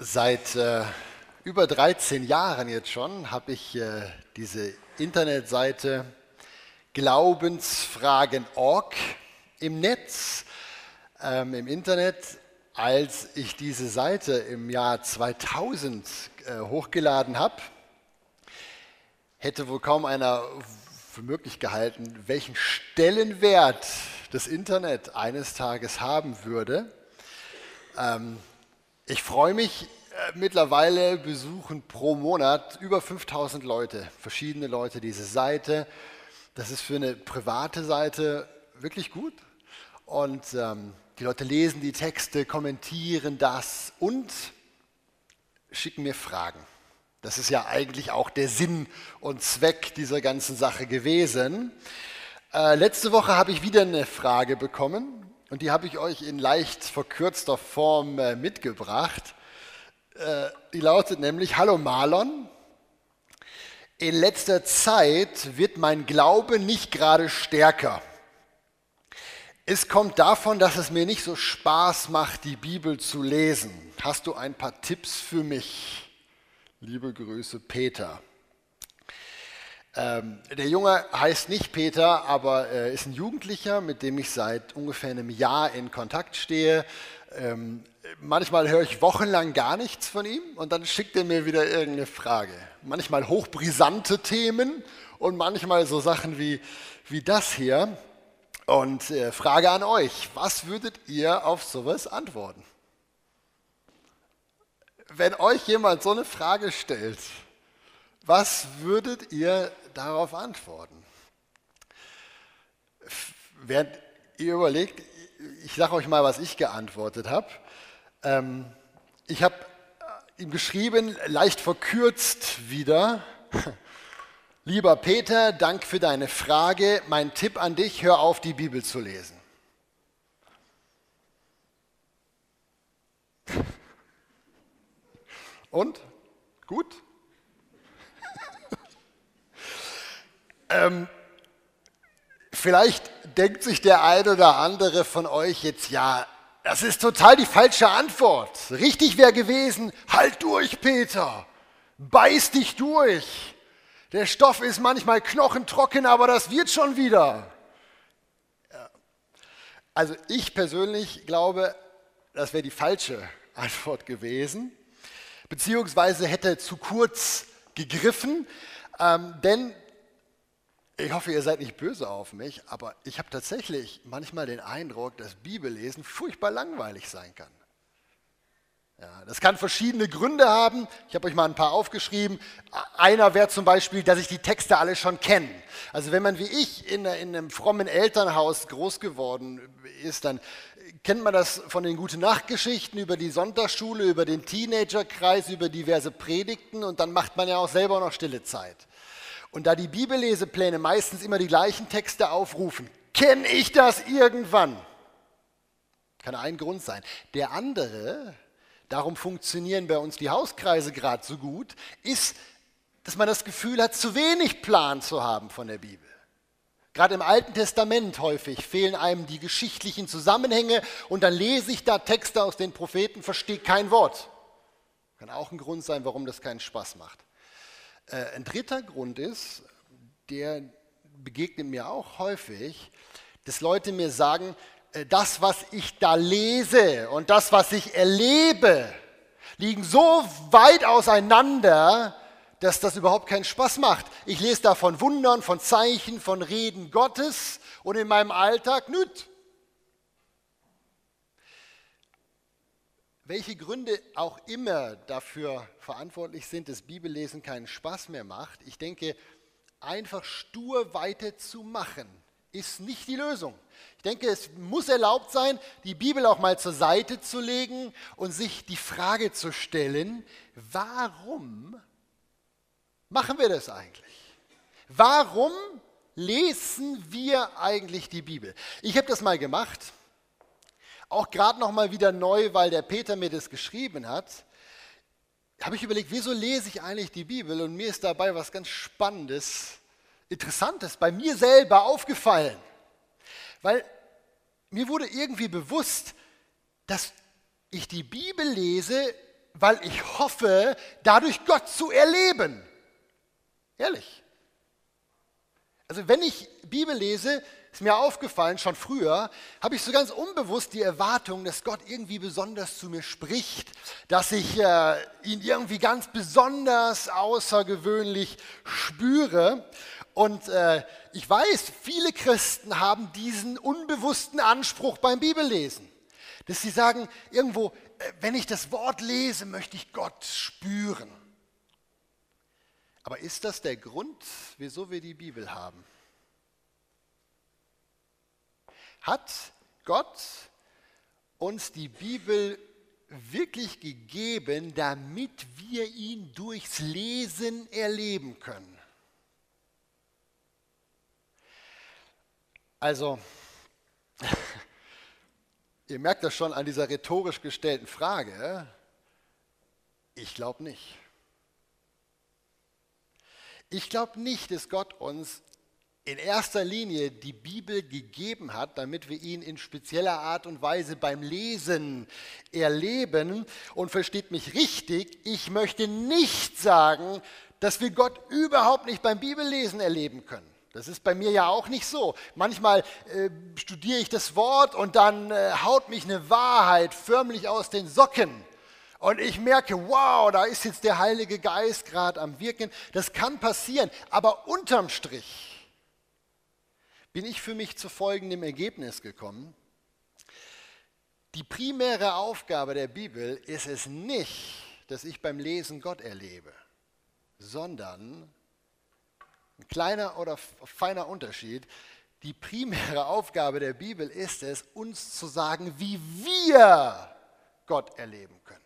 Seit äh, über 13 Jahren jetzt schon habe ich äh, diese Internetseite Glaubensfragen.org im Netz, ähm, im Internet. Als ich diese Seite im Jahr 2000 äh, hochgeladen habe, hätte wohl kaum einer für möglich gehalten, welchen Stellenwert das Internet eines Tages haben würde. Ähm, ich freue mich, äh, mittlerweile besuchen pro Monat über 5000 Leute, verschiedene Leute diese Seite. Das ist für eine private Seite wirklich gut. Und ähm, die Leute lesen die Texte, kommentieren das und schicken mir Fragen. Das ist ja eigentlich auch der Sinn und Zweck dieser ganzen Sache gewesen. Äh, letzte Woche habe ich wieder eine Frage bekommen und die habe ich euch in leicht verkürzter Form äh, mitgebracht. Äh, die lautet nämlich, hallo Marlon, in letzter Zeit wird mein Glaube nicht gerade stärker. Es kommt davon, dass es mir nicht so Spaß macht, die Bibel zu lesen. Hast du ein paar Tipps für mich? Liebe Grüße, Peter. Ähm, der Junge heißt nicht Peter, aber äh, ist ein Jugendlicher, mit dem ich seit ungefähr einem Jahr in Kontakt stehe. Ähm, manchmal höre ich wochenlang gar nichts von ihm und dann schickt er mir wieder irgendeine Frage. Manchmal hochbrisante Themen und manchmal so Sachen wie, wie das hier. Und äh, Frage an euch, was würdet ihr auf sowas antworten? Wenn euch jemand so eine Frage stellt, was würdet ihr darauf antworten? Während ihr überlegt, ich sage euch mal, was ich geantwortet habe. Ähm, ich habe ihm geschrieben, leicht verkürzt wieder. Lieber Peter, Dank für deine Frage. Mein Tipp an dich, hör auf, die Bibel zu lesen. Und? Gut? Ähm, vielleicht denkt sich der eine oder andere von euch jetzt, ja, das ist total die falsche Antwort. Richtig wäre gewesen, halt durch, Peter, beiß dich durch. Der Stoff ist manchmal knochentrocken, aber das wird schon wieder. Also ich persönlich glaube, das wäre die falsche Antwort gewesen, beziehungsweise hätte zu kurz gegriffen, ähm, denn ich hoffe, ihr seid nicht böse auf mich, aber ich habe tatsächlich manchmal den Eindruck, dass Bibellesen furchtbar langweilig sein kann. Ja, das kann verschiedene Gründe haben. Ich habe euch mal ein paar aufgeschrieben. Einer wäre zum Beispiel, dass ich die Texte alle schon kenne. Also wenn man wie ich in, in einem frommen Elternhaus groß geworden ist, dann kennt man das von den Gute Nachtgeschichten über die Sonntagsschule, über den Teenagerkreis, über diverse Predigten und dann macht man ja auch selber noch stille Zeit. Und da die Bibellesepläne meistens immer die gleichen Texte aufrufen, kenne ich das irgendwann. Kann ein Grund sein. Der andere, darum funktionieren bei uns die Hauskreise gerade so gut, ist, dass man das Gefühl hat, zu wenig Plan zu haben von der Bibel. Gerade im Alten Testament häufig fehlen einem die geschichtlichen Zusammenhänge und dann lese ich da Texte aus den Propheten, verstehe kein Wort. Kann auch ein Grund sein, warum das keinen Spaß macht. Äh, ein dritter Grund ist, der begegnet mir auch häufig, dass Leute mir sagen, äh, das, was ich da lese und das, was ich erlebe, liegen so weit auseinander, dass das überhaupt keinen Spaß macht. Ich lese da von Wundern, von Zeichen, von Reden Gottes und in meinem Alltag nüt. Welche Gründe auch immer dafür verantwortlich sind, dass Bibellesen keinen Spaß mehr macht, ich denke, einfach stur weiterzumachen, ist nicht die Lösung. Ich denke, es muss erlaubt sein, die Bibel auch mal zur Seite zu legen und sich die Frage zu stellen, warum machen wir das eigentlich? Warum lesen wir eigentlich die Bibel? Ich habe das mal gemacht auch gerade noch mal wieder neu, weil der Peter mir das geschrieben hat, habe ich überlegt, wieso lese ich eigentlich die Bibel? Und mir ist dabei was ganz Spannendes, Interessantes bei mir selber aufgefallen. Weil mir wurde irgendwie bewusst, dass ich die Bibel lese weil ich hoffe, dadurch Gott zu erleben. Ehrlich. Also wenn ich Bibel lese, ist mir aufgefallen, schon früher, habe ich so ganz unbewusst die Erwartung, dass Gott irgendwie besonders zu mir spricht, dass ich äh, ihn irgendwie ganz besonders außergewöhnlich spüre. Und äh, ich weiß, viele Christen haben diesen unbewussten Anspruch beim Bibellesen, dass sie sagen, irgendwo, äh, wenn ich das Wort lese, möchte ich Gott spüren. Aber ist das der Grund, wieso wir die Bibel haben? Hat Gott uns die Bibel wirklich gegeben, damit wir ihn durchs Lesen erleben können? Also, ihr merkt das schon an dieser rhetorisch gestellten Frage. Ich glaube nicht. Ich glaube nicht, dass Gott uns in erster Linie die Bibel gegeben hat, damit wir ihn in spezieller Art und Weise beim Lesen erleben. Und versteht mich richtig, ich möchte nicht sagen, dass wir Gott überhaupt nicht beim Bibellesen erleben können. Das ist bei mir ja auch nicht so. Manchmal äh, studiere ich das Wort und dann äh, haut mich eine Wahrheit förmlich aus den Socken. Und ich merke, wow, da ist jetzt der Heilige Geist gerade am Wirken. Das kann passieren, aber unterm Strich bin ich für mich zu folgendem Ergebnis gekommen. Die primäre Aufgabe der Bibel ist es nicht, dass ich beim Lesen Gott erlebe, sondern ein kleiner oder feiner Unterschied. Die primäre Aufgabe der Bibel ist es, uns zu sagen, wie wir Gott erleben können.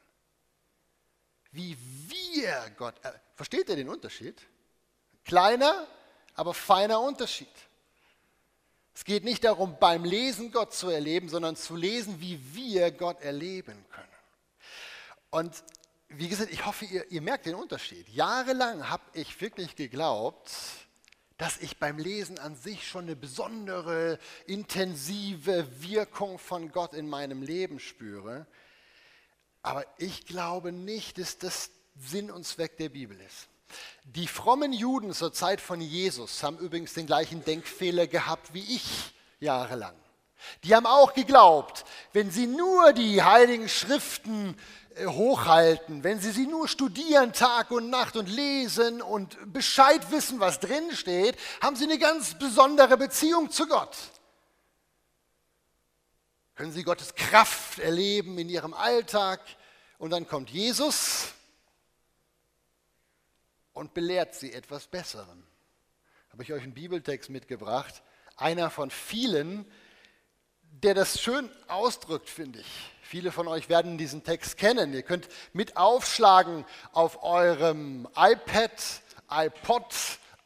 Wie wir Gott. Versteht ihr den Unterschied? Kleiner, aber feiner Unterschied. Es geht nicht darum, beim Lesen Gott zu erleben, sondern zu lesen, wie wir Gott erleben können. Und wie gesagt, ich hoffe, ihr, ihr merkt den Unterschied. Jahrelang habe ich wirklich geglaubt, dass ich beim Lesen an sich schon eine besondere, intensive Wirkung von Gott in meinem Leben spüre. Aber ich glaube nicht, dass das Sinn und Zweck der Bibel ist. Die frommen Juden zur Zeit von Jesus haben übrigens den gleichen Denkfehler gehabt wie ich jahrelang. Die haben auch geglaubt, wenn sie nur die heiligen Schriften äh, hochhalten, wenn sie sie nur studieren Tag und Nacht und lesen und Bescheid wissen, was drin steht, haben sie eine ganz besondere Beziehung zu Gott. Können sie Gottes Kraft erleben in ihrem Alltag und dann kommt Jesus und belehrt sie etwas Besserem. Habe ich euch einen Bibeltext mitgebracht, einer von vielen, der das schön ausdrückt, finde ich. Viele von euch werden diesen Text kennen. Ihr könnt mit aufschlagen auf eurem iPad, iPod,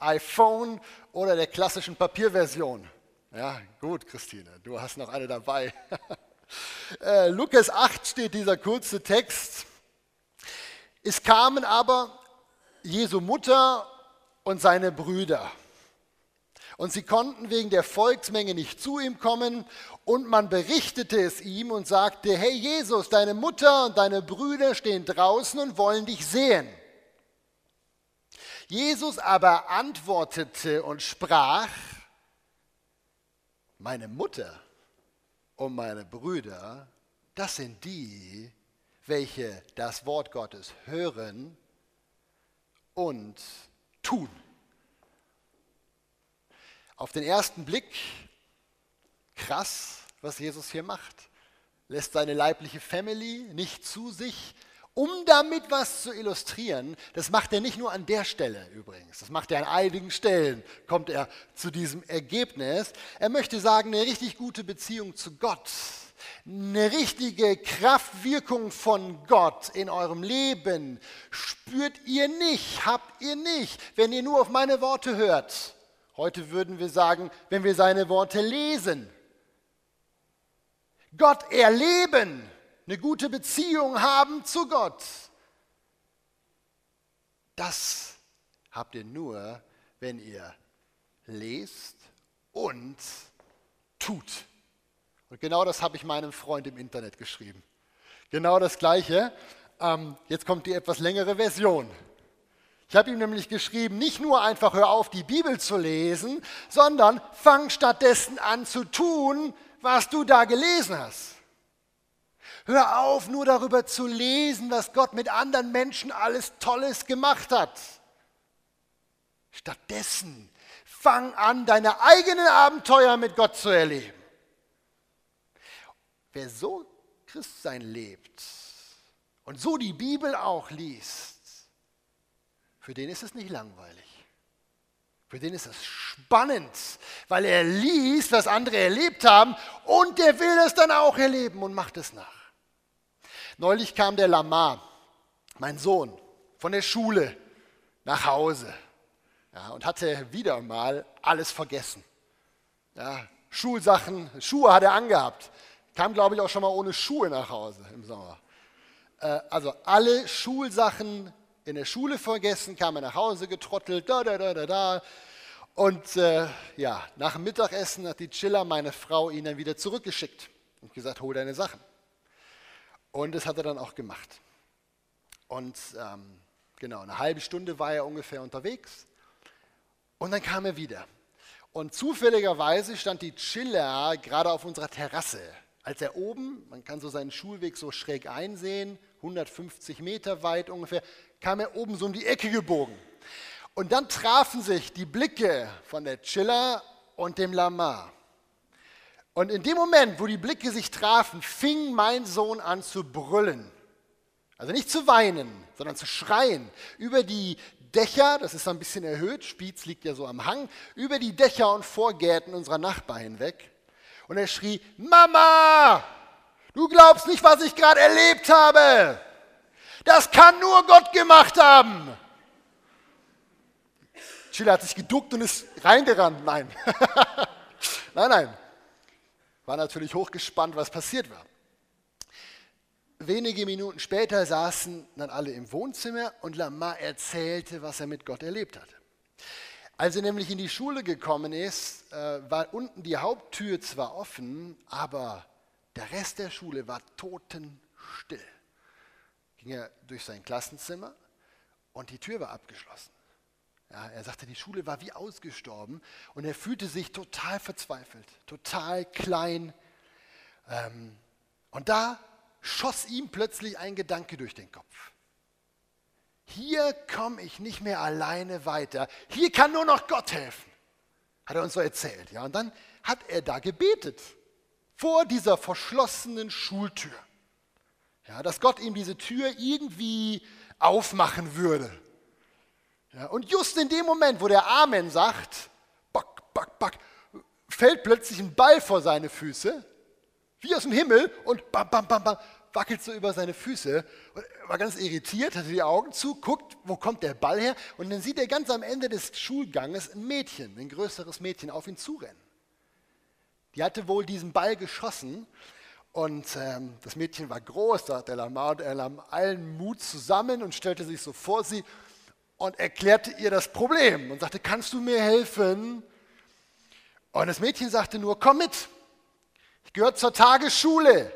iPhone oder der klassischen Papierversion. Ja, gut, Christine, du hast noch eine dabei. äh, Lukas 8 steht dieser kurze Text. Es kamen aber Jesu Mutter und seine Brüder. Und sie konnten wegen der Volksmenge nicht zu ihm kommen und man berichtete es ihm und sagte, hey Jesus, deine Mutter und deine Brüder stehen draußen und wollen dich sehen. Jesus aber antwortete und sprach, meine Mutter und meine Brüder, das sind die, welche das Wort Gottes hören und tun. Auf den ersten Blick krass, was Jesus hier macht. Lässt seine leibliche Family nicht zu sich, um damit was zu illustrieren. Das macht er nicht nur an der Stelle übrigens, das macht er an einigen Stellen, kommt er zu diesem Ergebnis. Er möchte sagen, eine richtig gute Beziehung zu Gott eine richtige Kraftwirkung von Gott in eurem Leben spürt ihr nicht, habt ihr nicht, wenn ihr nur auf meine Worte hört. Heute würden wir sagen, wenn wir seine Worte lesen. Gott erleben, eine gute Beziehung haben zu Gott. Das habt ihr nur, wenn ihr lest und tut. Und genau das habe ich meinem Freund im Internet geschrieben. Genau das Gleiche. Ähm, jetzt kommt die etwas längere Version. Ich habe ihm nämlich geschrieben, nicht nur einfach hör auf, die Bibel zu lesen, sondern fang stattdessen an zu tun, was du da gelesen hast. Hör auf, nur darüber zu lesen, was Gott mit anderen Menschen alles Tolles gemacht hat. Stattdessen fang an, deine eigenen Abenteuer mit Gott zu erleben. Wer so Christsein lebt und so die Bibel auch liest, für den ist es nicht langweilig. Für den ist es spannend, weil er liest, was andere erlebt haben und der will es dann auch erleben und macht es nach. Neulich kam der Lamar, mein Sohn, von der Schule nach Hause ja, und hatte wieder mal alles vergessen. Ja, Schulsachen, Schuhe hat er angehabt. Kam, glaube ich, auch schon mal ohne Schuhe nach Hause im Sommer. Äh, also alle Schulsachen in der Schule vergessen, kam er nach Hause getrottelt, da, da, da, da, da. Und äh, ja, nach dem Mittagessen hat die Chilla, meine Frau, ihn dann wieder zurückgeschickt und gesagt, hol deine Sachen. Und das hat er dann auch gemacht. Und ähm, genau, eine halbe Stunde war er ungefähr unterwegs. Und dann kam er wieder. Und zufälligerweise stand die Chilla gerade auf unserer Terrasse. Als er oben, man kann so seinen Schulweg so schräg einsehen, 150 Meter weit ungefähr, kam er oben so um die Ecke gebogen. Und dann trafen sich die Blicke von der Chilla und dem Lamar. Und in dem Moment, wo die Blicke sich trafen, fing mein Sohn an zu brüllen. Also nicht zu weinen, sondern zu schreien. Über die Dächer, das ist ein bisschen erhöht, Spiez liegt ja so am Hang, über die Dächer und Vorgärten unserer Nachbarn hinweg. Und er schrie, Mama, du glaubst nicht, was ich gerade erlebt habe. Das kann nur Gott gemacht haben. Chile hat sich geduckt und ist reingerannt. Nein. nein, nein. War natürlich hochgespannt, was passiert war. Wenige Minuten später saßen dann alle im Wohnzimmer und Lamar erzählte, was er mit Gott erlebt hatte. Als er nämlich in die Schule gekommen ist, äh, war unten die Haupttür zwar offen, aber der Rest der Schule war totenstill. Ging er durch sein Klassenzimmer und die Tür war abgeschlossen. Ja, er sagte, die Schule war wie ausgestorben und er fühlte sich total verzweifelt, total klein. Ähm, und da schoss ihm plötzlich ein Gedanke durch den Kopf. Hier komme ich nicht mehr alleine weiter. Hier kann nur noch Gott helfen, hat er uns so erzählt. Ja, und dann hat er da gebetet vor dieser verschlossenen Schultür. Ja, dass Gott ihm diese Tür irgendwie aufmachen würde. Ja, und just in dem Moment, wo der Amen sagt, back, back, back, fällt plötzlich ein Ball vor seine Füße, wie aus dem Himmel, und bam, bam, bam, bam, wackelt so über seine Füße. Er war ganz irritiert, hatte die Augen zu, guckt, wo kommt der Ball her? Und dann sieht er ganz am Ende des Schulganges ein Mädchen, ein größeres Mädchen, auf ihn zurennen. Die hatte wohl diesen Ball geschossen und ähm, das Mädchen war groß, da hat der Lamar und er nahm allen Mut zusammen und stellte sich so vor sie und erklärte ihr das Problem und sagte, kannst du mir helfen? Und das Mädchen sagte nur, komm mit, ich gehöre zur Tagesschule,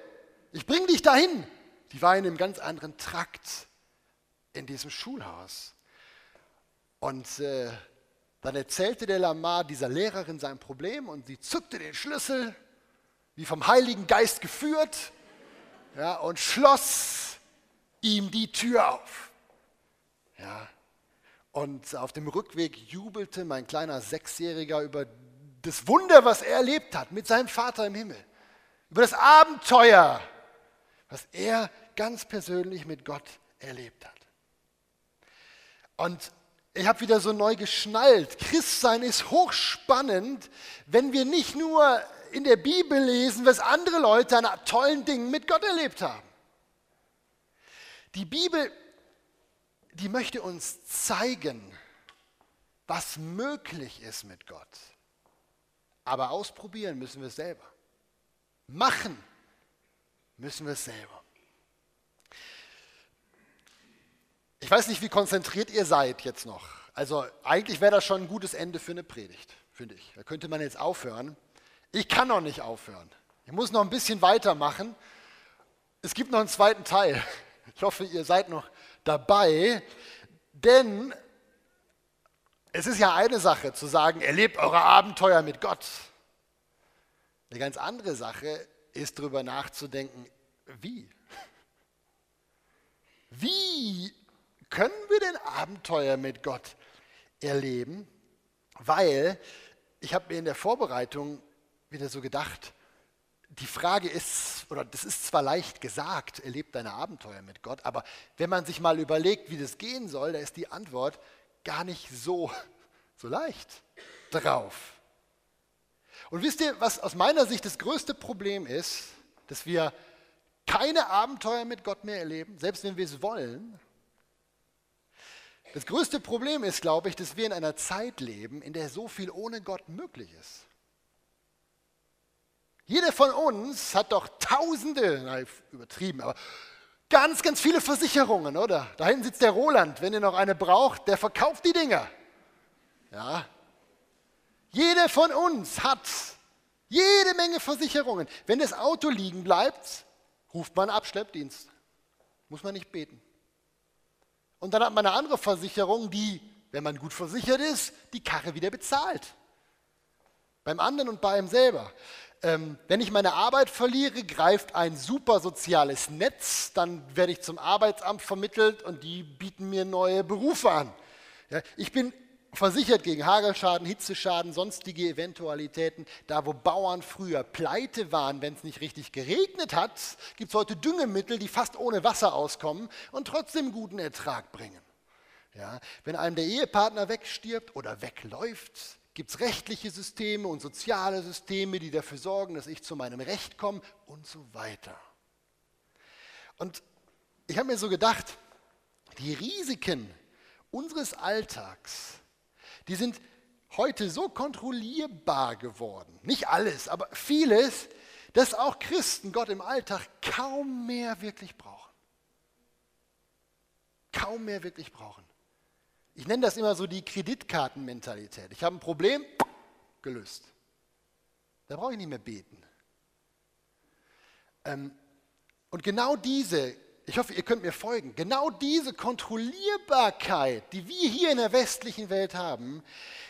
ich bringe dich dahin. Die war in einem ganz anderen Trakt in diesem Schulhaus. Und äh, dann erzählte der Lamar dieser Lehrerin sein Problem und sie zückte den Schlüssel, wie vom Heiligen Geist geführt, ja, und schloss ihm die Tür auf. Ja, und auf dem Rückweg jubelte mein kleiner Sechsjähriger über das Wunder, was er erlebt hat mit seinem Vater im Himmel. Über das Abenteuer, was er ganz persönlich mit Gott erlebt hat. Und ich habe wieder so neu geschnallt. Christsein ist hochspannend, wenn wir nicht nur in der Bibel lesen, was andere Leute an tollen Dingen mit Gott erlebt haben. Die Bibel die möchte uns zeigen, was möglich ist mit Gott. Aber ausprobieren müssen wir es selber. Machen müssen wir es selber. Ich weiß nicht, wie konzentriert ihr seid jetzt noch. Also eigentlich wäre das schon ein gutes Ende für eine Predigt, finde ich. Da könnte man jetzt aufhören. Ich kann noch nicht aufhören. Ich muss noch ein bisschen weitermachen. Es gibt noch einen zweiten Teil. Ich hoffe, ihr seid noch dabei, denn es ist ja eine Sache zu sagen, erlebt eure Abenteuer mit Gott. Eine ganz andere Sache ist darüber nachzudenken, wie. Wie können wir denn Abenteuer mit Gott erleben? Weil ich habe mir in der Vorbereitung wieder so gedacht, die Frage ist, oder das ist zwar leicht gesagt, erlebt deine Abenteuer mit Gott, aber wenn man sich mal überlegt, wie das gehen soll, da ist die Antwort gar nicht so, so leicht drauf. Und wisst ihr, was aus meiner Sicht das größte Problem ist, dass wir keine Abenteuer mit Gott mehr erleben, selbst wenn wir es wollen? Das größte Problem ist, glaube ich, dass wir in einer Zeit leben, in der so viel ohne Gott möglich ist. Jeder von uns hat doch tausende, nein, übertrieben, aber ganz, ganz viele Versicherungen, oder? Da hinten sitzt der Roland, wenn ihr noch eine braucht, der verkauft die Dinger. Ja. Jeder von uns hat jede Menge Versicherungen. Wenn das Auto liegen bleibt, ruft man Abschleppdienst. Muss man nicht beten. Und dann hat man eine andere Versicherung, die, wenn man gut versichert ist, die Karre wieder bezahlt. Beim anderen und bei einem selber. Ähm, wenn ich meine Arbeit verliere, greift ein super soziales Netz, dann werde ich zum Arbeitsamt vermittelt und die bieten mir neue Berufe an. Ja, ich bin versichert gegen Hagelschaden, Hitzeschaden, sonstige Eventualitäten. Da, wo Bauern früher pleite waren, wenn es nicht richtig geregnet hat, gibt es heute Düngemittel, die fast ohne Wasser auskommen und trotzdem guten Ertrag bringen. Ja, wenn einem der Ehepartner wegstirbt oder wegläuft, gibt es rechtliche Systeme und soziale Systeme, die dafür sorgen, dass ich zu meinem Recht komme und so weiter. Und ich habe mir so gedacht, die Risiken unseres Alltags, die sind heute so kontrollierbar geworden. Nicht alles, aber vieles, dass auch Christen Gott im Alltag kaum mehr wirklich brauchen. Kaum mehr wirklich brauchen. Ich nenne das immer so die Kreditkartenmentalität. Ich habe ein Problem, gelöst. Da brauche ich nicht mehr beten. Ähm, und genau diese, ich hoffe, ihr könnt mir folgen, genau diese Kontrollierbarkeit, die wir hier in der westlichen Welt haben,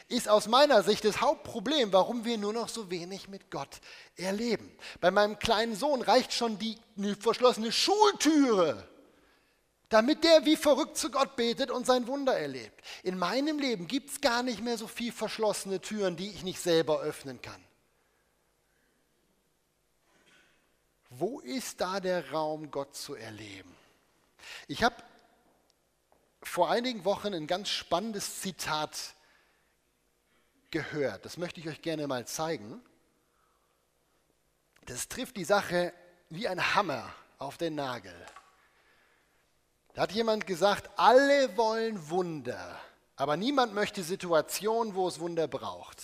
ist aus meiner Sicht das Hauptproblem, warum wir nur noch so wenig mit Gott erleben. Bei meinem kleinen Sohn reicht schon die verschlossene Schultüre damit der wie verrückt zu Gott betet und sein Wunder erlebt. In meinem Leben gibt es gar nicht mehr so viel verschlossene Türen, die ich nicht selber öffnen kann. Wo ist da der Raum, Gott zu erleben? Ich habe vor einigen Wochen ein ganz spannendes Zitat gehört. Das möchte ich euch gerne mal zeigen. Das trifft die Sache wie ein Hammer auf den Nagel. Da hat jemand gesagt, alle wollen Wunder, aber niemand möchte Situationen, wo es Wunder braucht.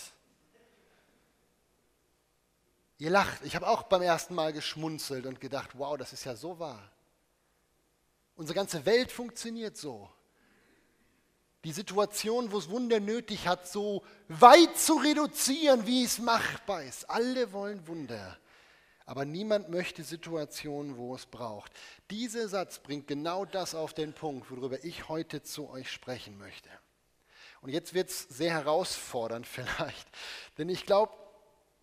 Ihr lacht, ich habe auch beim ersten Mal geschmunzelt und gedacht, wow, das ist ja so wahr. Unsere ganze Welt funktioniert so. Die Situation, wo es Wunder nötig hat, so weit zu reduzieren, wie es machbar ist. Alle wollen Wunder aber niemand möchte Situationen, wo es braucht. Dieser Satz bringt genau das auf den Punkt, worüber ich heute zu euch sprechen möchte. Und jetzt wird es sehr herausfordernd vielleicht, denn ich glaube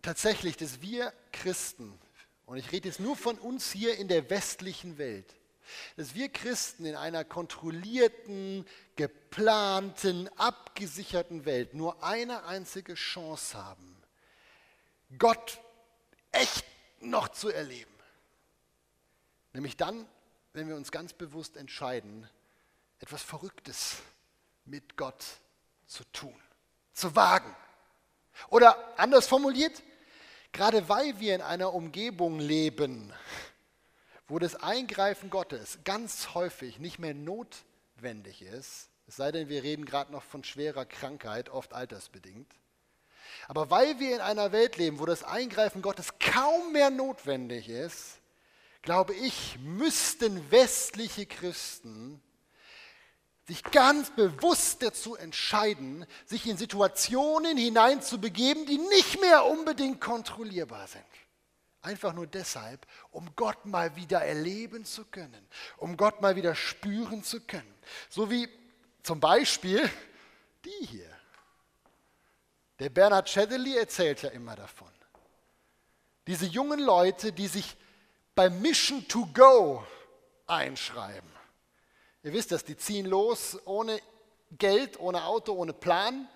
tatsächlich, dass wir Christen, und ich rede jetzt nur von uns hier in der westlichen Welt, dass wir Christen in einer kontrollierten, geplanten, abgesicherten Welt nur eine einzige Chance haben, Gott echt noch zu erleben. Nämlich dann, wenn wir uns ganz bewusst entscheiden, etwas Verrücktes mit Gott zu tun, zu wagen. Oder anders formuliert, gerade weil wir in einer Umgebung leben, wo das Eingreifen Gottes ganz häufig nicht mehr notwendig ist, es sei denn, wir reden gerade noch von schwerer Krankheit, oft altersbedingt, aber weil wir in einer Welt leben, wo das Eingreifen Gottes kaum mehr notwendig ist, glaube ich, müssten westliche Christen sich ganz bewusst dazu entscheiden, sich in Situationen hineinzubegeben, die nicht mehr unbedingt kontrollierbar sind. Einfach nur deshalb, um Gott mal wieder erleben zu können, um Gott mal wieder spüren zu können. So wie zum Beispiel die hier. Der Bernhard Schädeli erzählt ja immer davon. Diese jungen Leute, die sich beim Mission to Go einschreiben. Ihr wisst das, die ziehen los ohne Geld, ohne Auto, ohne Plan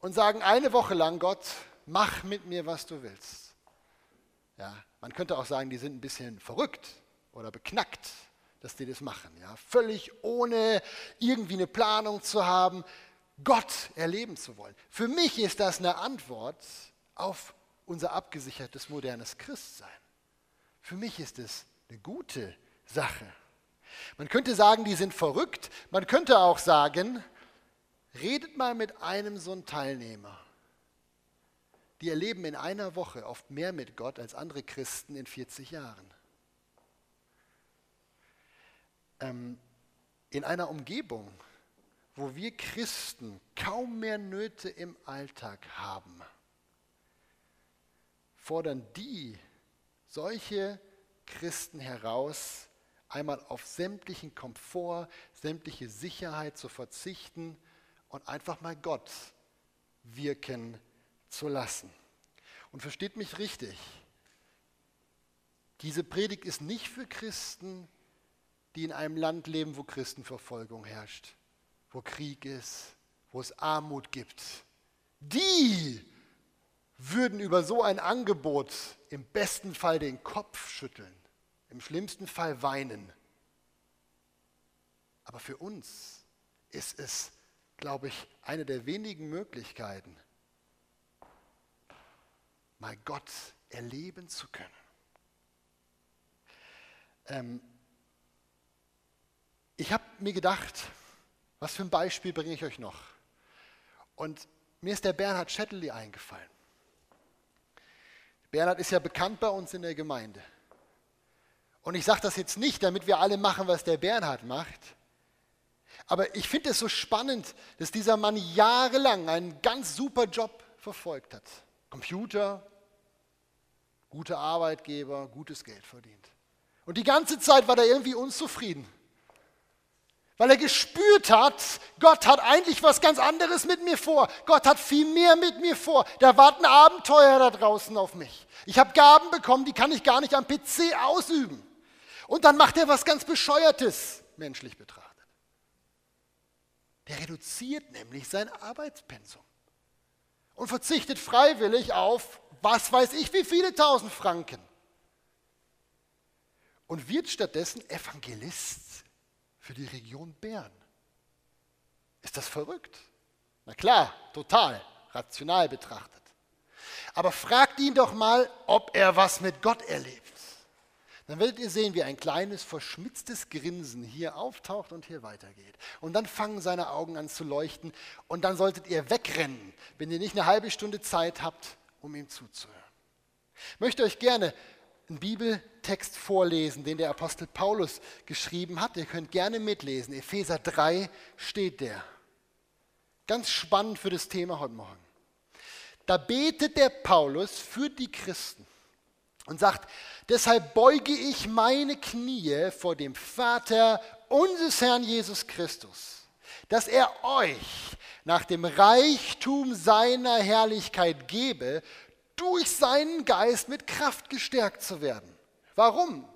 und sagen eine Woche lang, Gott, mach mit mir, was du willst. Ja, man könnte auch sagen, die sind ein bisschen verrückt oder beknackt, dass die das machen. Ja, völlig ohne irgendwie eine Planung zu haben, Gott erleben zu wollen. Für mich ist das eine Antwort auf unser abgesichertes modernes Christsein. Für mich ist es eine gute Sache. Man könnte sagen, die sind verrückt. Man könnte auch sagen, redet mal mit einem so einem Teilnehmer. Die erleben in einer Woche oft mehr mit Gott als andere Christen in 40 Jahren. Ähm, in einer Umgebung, wo wir Christen kaum mehr Nöte im Alltag haben, fordern die solche Christen heraus, einmal auf sämtlichen Komfort, sämtliche Sicherheit zu verzichten und einfach mal Gott wirken zu lassen. Und versteht mich richtig, diese Predigt ist nicht für Christen, die in einem Land leben, wo Christenverfolgung herrscht, wo Krieg ist, wo es Armut gibt. Die würden über so ein Angebot im besten Fall den Kopf schütteln, im schlimmsten Fall weinen. Aber für uns ist es, glaube ich, eine der wenigen Möglichkeiten, mal Gott erleben zu können. Ähm, ich habe mir gedacht, was für ein Beispiel bringe ich euch noch? Und mir ist der Bernhard Schetteli eingefallen. Bernhard ist ja bekannt bei uns in der Gemeinde. Und ich sage das jetzt nicht, damit wir alle machen, was der Bernhard macht. Aber ich finde es so spannend, dass dieser Mann jahrelang einen ganz super Job verfolgt hat. Computer, gute Arbeitgeber, gutes Geld verdient. Und die ganze Zeit war er irgendwie unzufrieden. Weil er gespürt hat, Gott hat eigentlich was ganz anderes mit mir vor. Gott hat viel mehr mit mir vor. Da warten Abenteuer da draußen auf mich. Ich habe Gaben bekommen, die kann ich gar nicht am PC ausüben. Und dann macht er was ganz Bescheuertes, menschlich betrachtet. Der reduziert nämlich sein Arbeitspensum und verzichtet freiwillig auf, was weiß ich, wie viele tausend Franken. Und wird stattdessen Evangelist für die Region Bern. Ist das verrückt? Na klar, total, rational betrachtet. Aber fragt ihn doch mal, ob er was mit Gott erlebt. Dann werdet ihr sehen, wie ein kleines, verschmitztes Grinsen hier auftaucht und hier weitergeht. Und dann fangen seine Augen an zu leuchten und dann solltet ihr wegrennen, wenn ihr nicht eine halbe Stunde Zeit habt, um ihm zuzuhören. Ich möchte euch gerne einen Bibeltext vorlesen, den der Apostel Paulus geschrieben hat. Ihr könnt gerne mitlesen. Epheser 3 steht der. Ganz spannend für das Thema heute Morgen. Da betet der Paulus für die Christen und sagt, deshalb beuge ich meine Knie vor dem Vater unseres Herrn Jesus Christus, dass er euch nach dem Reichtum seiner Herrlichkeit gebe, durch seinen Geist mit Kraft gestärkt zu werden. Warum?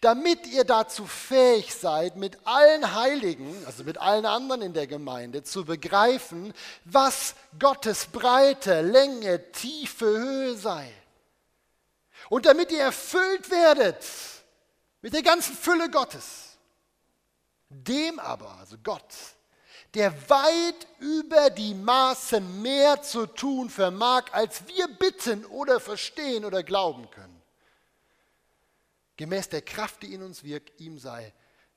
Damit ihr dazu fähig seid, mit allen Heiligen, also mit allen anderen in der Gemeinde, zu begreifen, was Gottes Breite, Länge, Tiefe, Höhe sei. Und damit ihr erfüllt werdet mit der ganzen Fülle Gottes. Dem aber, also Gott, der weit über die Maßen mehr zu tun vermag, als wir bitten oder verstehen oder glauben können. Gemäß der Kraft, die in uns wirkt, ihm sei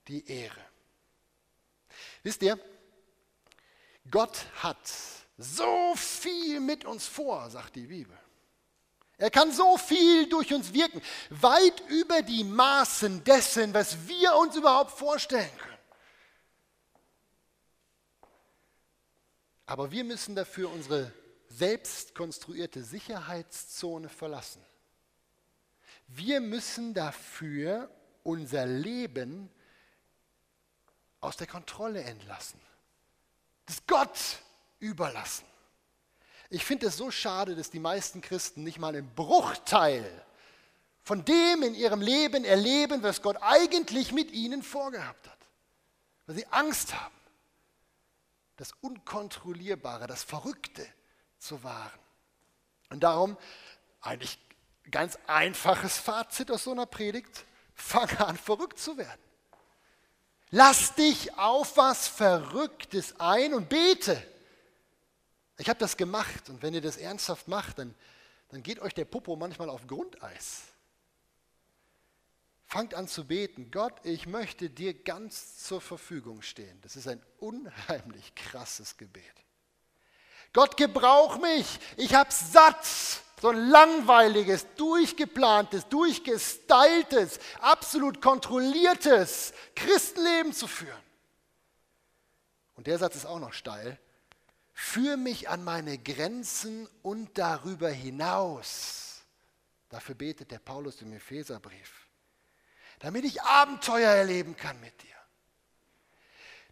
die Ehre. Wisst ihr, Gott hat so viel mit uns vor, sagt die Bibel. Er kann so viel durch uns wirken, weit über die Maßen dessen, was wir uns überhaupt vorstellen können. Aber wir müssen dafür unsere selbst konstruierte Sicherheitszone verlassen. Wir müssen dafür unser Leben aus der Kontrolle entlassen. Das Gott überlassen. Ich finde es so schade, dass die meisten Christen nicht mal einen Bruchteil von dem in ihrem Leben erleben, was Gott eigentlich mit ihnen vorgehabt hat. Weil sie Angst haben, das Unkontrollierbare, das Verrückte zu wahren. Und darum eigentlich ganz einfaches Fazit aus so einer Predigt. Fange an, verrückt zu werden. Lass dich auf was Verrücktes ein und bete. Ich habe das gemacht und wenn ihr das ernsthaft macht, dann, dann geht euch der Popo manchmal auf Grundeis. Fangt an zu beten. Gott, ich möchte dir ganz zur Verfügung stehen. Das ist ein unheimlich krasses Gebet. Gott, gebrauch mich. Ich habe Satz so ein langweiliges, durchgeplantes, durchgestyltes, absolut kontrolliertes Christenleben zu führen. Und der Satz ist auch noch steil. Führ mich an meine Grenzen und darüber hinaus. Dafür betet der Paulus im Epheserbrief. Damit ich Abenteuer erleben kann mit dir.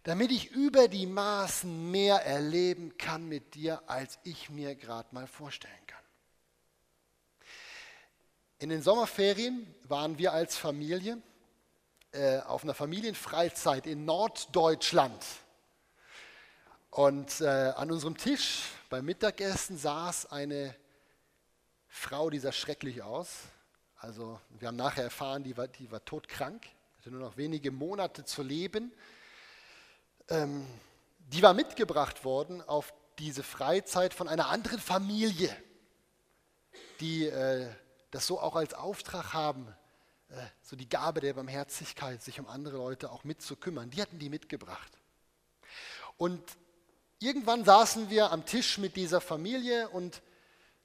Damit ich über die Maßen mehr erleben kann mit dir, als ich mir gerade mal vorstellen kann. In den Sommerferien waren wir als Familie äh, auf einer Familienfreizeit in Norddeutschland. Und äh, an unserem Tisch beim Mittagessen saß eine Frau, die sah schrecklich aus. Also wir haben nachher erfahren, die war, die war todkrank, hatte nur noch wenige Monate zu leben. Ähm, die war mitgebracht worden auf diese Freizeit von einer anderen Familie, die äh, das so auch als Auftrag haben, äh, so die Gabe der Barmherzigkeit, sich um andere Leute auch mitzukümmern. Die hatten die mitgebracht. Und irgendwann saßen wir am Tisch mit dieser Familie und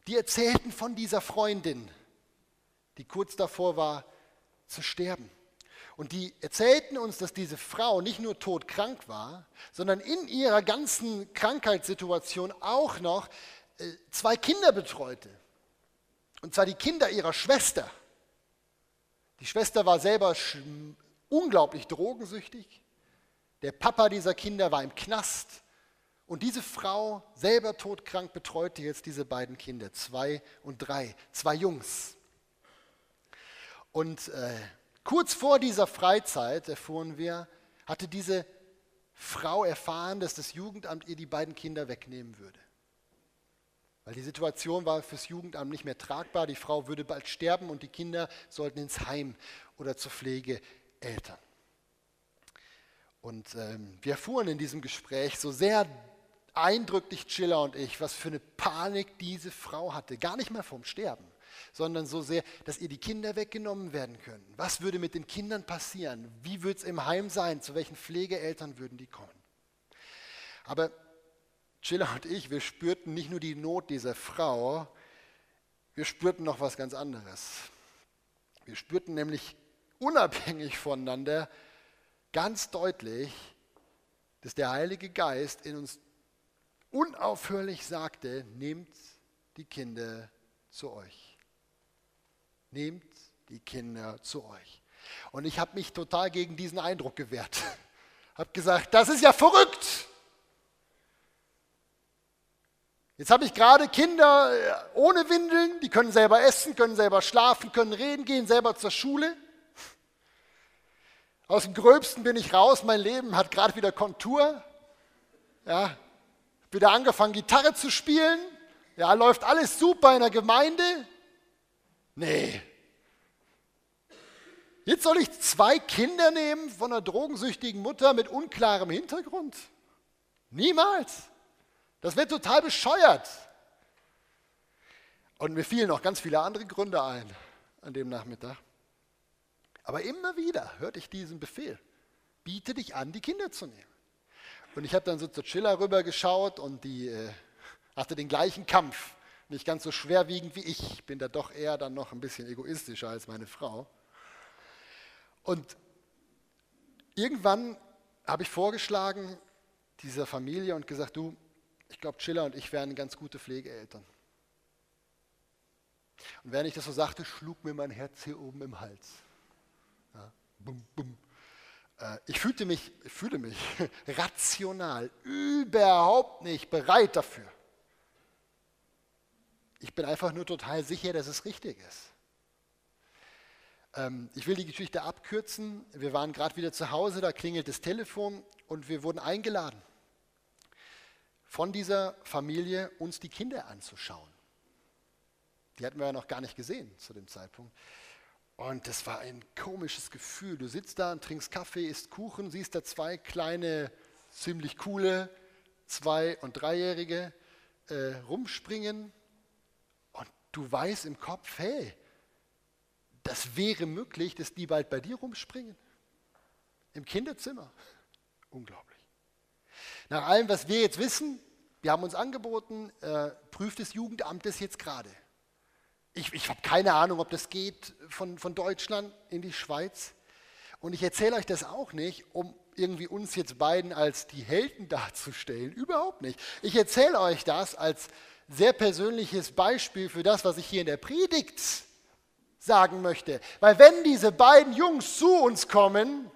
die erzählten von dieser Freundin, die kurz davor war zu sterben. Und die erzählten uns, dass diese Frau nicht nur todkrank war, sondern in ihrer ganzen Krankheitssituation auch noch äh, zwei Kinder betreute. Und zwar die Kinder ihrer Schwester. Die Schwester war selber unglaublich drogensüchtig. Der Papa dieser Kinder war im Knast. Und diese Frau, selber todkrank, betreute jetzt diese beiden Kinder, zwei und drei, zwei Jungs. Und äh, kurz vor dieser Freizeit, erfuhren wir, hatte diese Frau erfahren, dass das Jugendamt ihr die beiden Kinder wegnehmen würde. Weil die Situation war fürs Jugendamt nicht mehr tragbar. Die Frau würde bald sterben und die Kinder sollten ins Heim oder zur Pflegeeltern. Und ähm, wir erfuhren in diesem Gespräch so sehr eindrücklich, Chiller und ich, was für eine Panik diese Frau hatte. Gar nicht mehr vom Sterben, sondern so sehr, dass ihr die Kinder weggenommen werden können. Was würde mit den Kindern passieren? Wie würde es im Heim sein? Zu welchen Pflegeeltern würden die kommen? Aber Schiller und ich, wir spürten nicht nur die Not dieser Frau, wir spürten noch was ganz anderes. Wir spürten nämlich unabhängig voneinander ganz deutlich, dass der Heilige Geist in uns unaufhörlich sagte, nehmt die Kinder zu euch. Nehmt die Kinder zu euch. Und ich habe mich total gegen diesen Eindruck gewehrt. habe gesagt, das ist ja verrückt. Jetzt habe ich gerade Kinder äh, ohne Windeln, die können selber essen, können selber schlafen, können reden, gehen selber zur Schule. Aus dem Gröbsten bin ich raus, mein Leben hat gerade wieder Kontur. Ja, wieder angefangen, Gitarre zu spielen. Ja, läuft alles super in der Gemeinde. Nee. Jetzt soll ich zwei Kinder nehmen von einer drogensüchtigen Mutter mit unklarem Hintergrund? Niemals. Das wird total bescheuert. Und mir fielen noch ganz viele andere Gründe ein an dem Nachmittag. Aber immer wieder hörte ich diesen Befehl. Biete dich an, die Kinder zu nehmen. Und ich habe dann so zur Chiller rüber geschaut und die äh, hatte den gleichen Kampf. Nicht ganz so schwerwiegend wie ich. Ich bin da doch eher dann noch ein bisschen egoistischer als meine Frau. Und irgendwann habe ich vorgeschlagen dieser Familie und gesagt, du, ich glaube, Chiller und ich wären ganz gute Pflegeeltern. Und während ich das so sagte, schlug mir mein Herz hier oben im Hals. Ja, bum, bum. Äh, ich fühlte mich, ich fühlte mich rational überhaupt nicht bereit dafür. Ich bin einfach nur total sicher, dass es richtig ist. Ähm, ich will die Geschichte abkürzen. Wir waren gerade wieder zu Hause, da klingelt das Telefon und wir wurden eingeladen, von dieser Familie uns die Kinder anzuschauen. Die hatten wir ja noch gar nicht gesehen zu dem Zeitpunkt. Und das war ein komisches Gefühl. Du sitzt da und trinkst Kaffee, isst Kuchen, siehst da zwei kleine, ziemlich coole, zwei- und dreijährige äh, rumspringen. Und du weißt im Kopf, hey, das wäre möglich, dass die bald bei dir rumspringen. Im Kinderzimmer. Unglaublich. Nach allem, was wir jetzt wissen, wir haben uns angeboten, äh, prüft das Jugendamt das jetzt gerade. Ich, ich habe keine Ahnung, ob das geht von, von Deutschland in die Schweiz. Und ich erzähle euch das auch nicht, um irgendwie uns jetzt beiden als die Helden darzustellen. Überhaupt nicht. Ich erzähle euch das als sehr persönliches Beispiel für das, was ich hier in der Predigt sagen möchte. Weil wenn diese beiden Jungs zu uns kommen,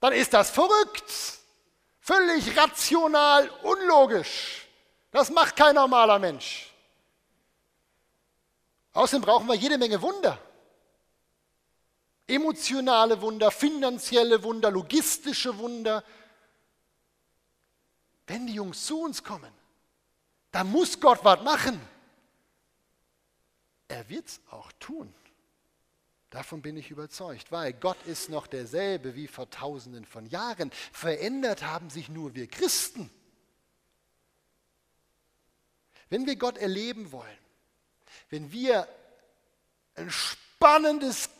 dann ist das verrückt. Völlig rational, unlogisch. Das macht kein normaler Mensch. Außerdem brauchen wir jede Menge Wunder. Emotionale Wunder, finanzielle Wunder, logistische Wunder. Wenn die Jungs zu uns kommen, dann muss Gott was machen. Er wird es auch tun. Davon bin ich überzeugt, weil Gott ist noch derselbe wie vor tausenden von Jahren. Verändert haben sich nur wir Christen. Wenn wir Gott erleben wollen, wenn wir ein spannendes,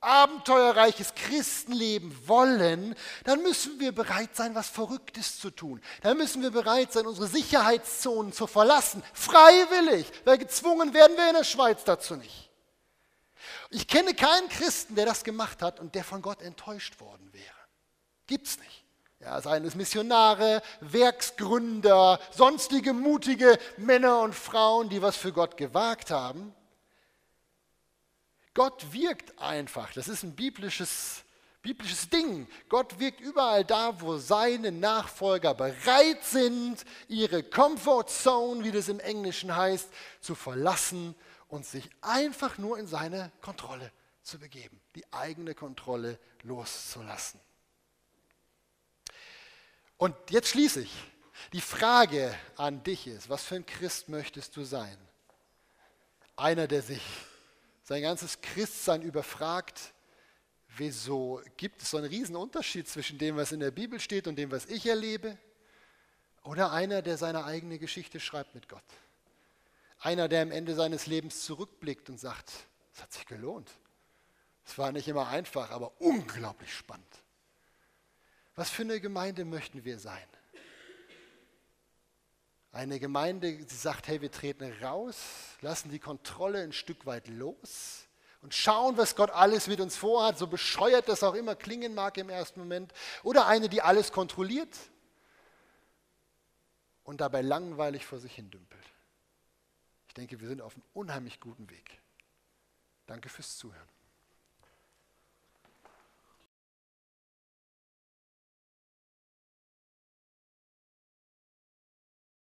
abenteuerreiches Christenleben wollen, dann müssen wir bereit sein, was Verrücktes zu tun. Dann müssen wir bereit sein, unsere Sicherheitszonen zu verlassen. Freiwillig, weil gezwungen werden wir in der Schweiz dazu nicht. Ich kenne keinen Christen, der das gemacht hat und der von Gott enttäuscht worden wäre. Gibt's nicht. Ja, seien es Missionare, Werksgründer, sonstige mutige Männer und Frauen, die was für Gott gewagt haben. Gott wirkt einfach. Das ist ein biblisches, biblisches Ding. Gott wirkt überall da, wo seine Nachfolger bereit sind, ihre Comfort Zone, wie das im Englischen heißt, zu verlassen und sich einfach nur in seine Kontrolle zu begeben, die eigene Kontrolle loszulassen. Und jetzt schließe ich. Die Frage an dich ist, was für ein Christ möchtest du sein? Einer, der sich sein ganzes Christsein überfragt, wieso gibt es so einen riesen Unterschied zwischen dem, was in der Bibel steht und dem, was ich erlebe? Oder einer, der seine eigene Geschichte schreibt mit Gott? Einer, der am Ende seines Lebens zurückblickt und sagt, es hat sich gelohnt. Es war nicht immer einfach, aber unglaublich spannend. Was für eine Gemeinde möchten wir sein? Eine Gemeinde, die sagt, hey, wir treten raus, lassen die Kontrolle ein Stück weit los und schauen, was Gott alles mit uns vorhat, so bescheuert das auch immer klingen mag im ersten Moment. Oder eine, die alles kontrolliert und dabei langweilig vor sich hin dümpelt. Ich denke, wir sind auf einem unheimlich guten Weg. Danke fürs Zuhören.